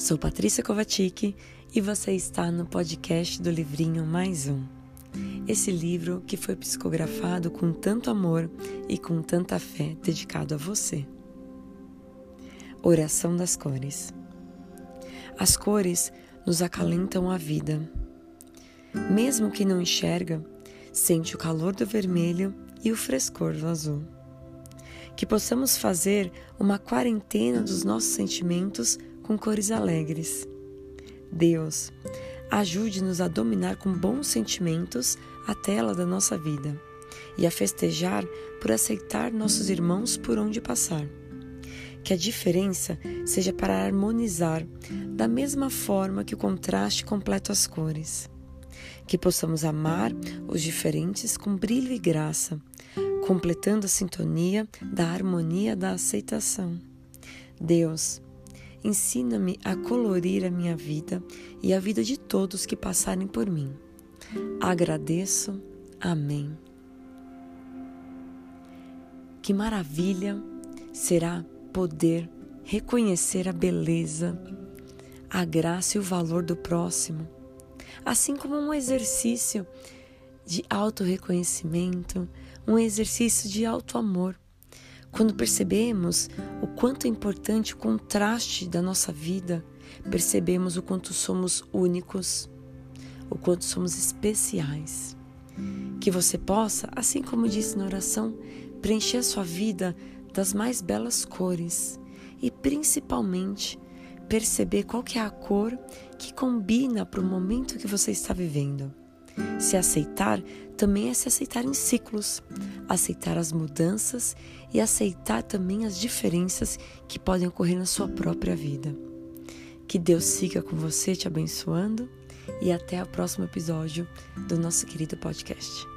Sou Patrícia Kovacic e você está no podcast do livrinho Mais Um. Esse livro que foi psicografado com tanto amor e com tanta fé dedicado a você. Oração das cores. As cores nos acalentam a vida. Mesmo quem não enxerga, sente o calor do vermelho e o frescor do azul. Que possamos fazer uma quarentena dos nossos sentimentos com cores alegres. Deus, ajude-nos a dominar com bons sentimentos a tela da nossa vida e a festejar por aceitar nossos irmãos por onde passar. Que a diferença seja para harmonizar, da mesma forma que o contraste completa as cores. Que possamos amar os diferentes com brilho e graça, completando a sintonia da harmonia da aceitação. Deus, Ensina-me a colorir a minha vida e a vida de todos que passarem por mim. Agradeço. Amém. Que maravilha será poder reconhecer a beleza, a graça e o valor do próximo, assim como um exercício de auto-reconhecimento, um exercício de auto-amor quando percebemos o quanto é importante o contraste da nossa vida, percebemos o quanto somos únicos, o quanto somos especiais. Que você possa, assim como disse na oração, preencher a sua vida das mais belas cores e principalmente perceber qual que é a cor que combina para o momento que você está vivendo. Se aceitar também é se aceitar em ciclos, aceitar as mudanças e aceitar também as diferenças que podem ocorrer na sua própria vida. Que Deus siga com você te abençoando e até o próximo episódio do nosso querido podcast.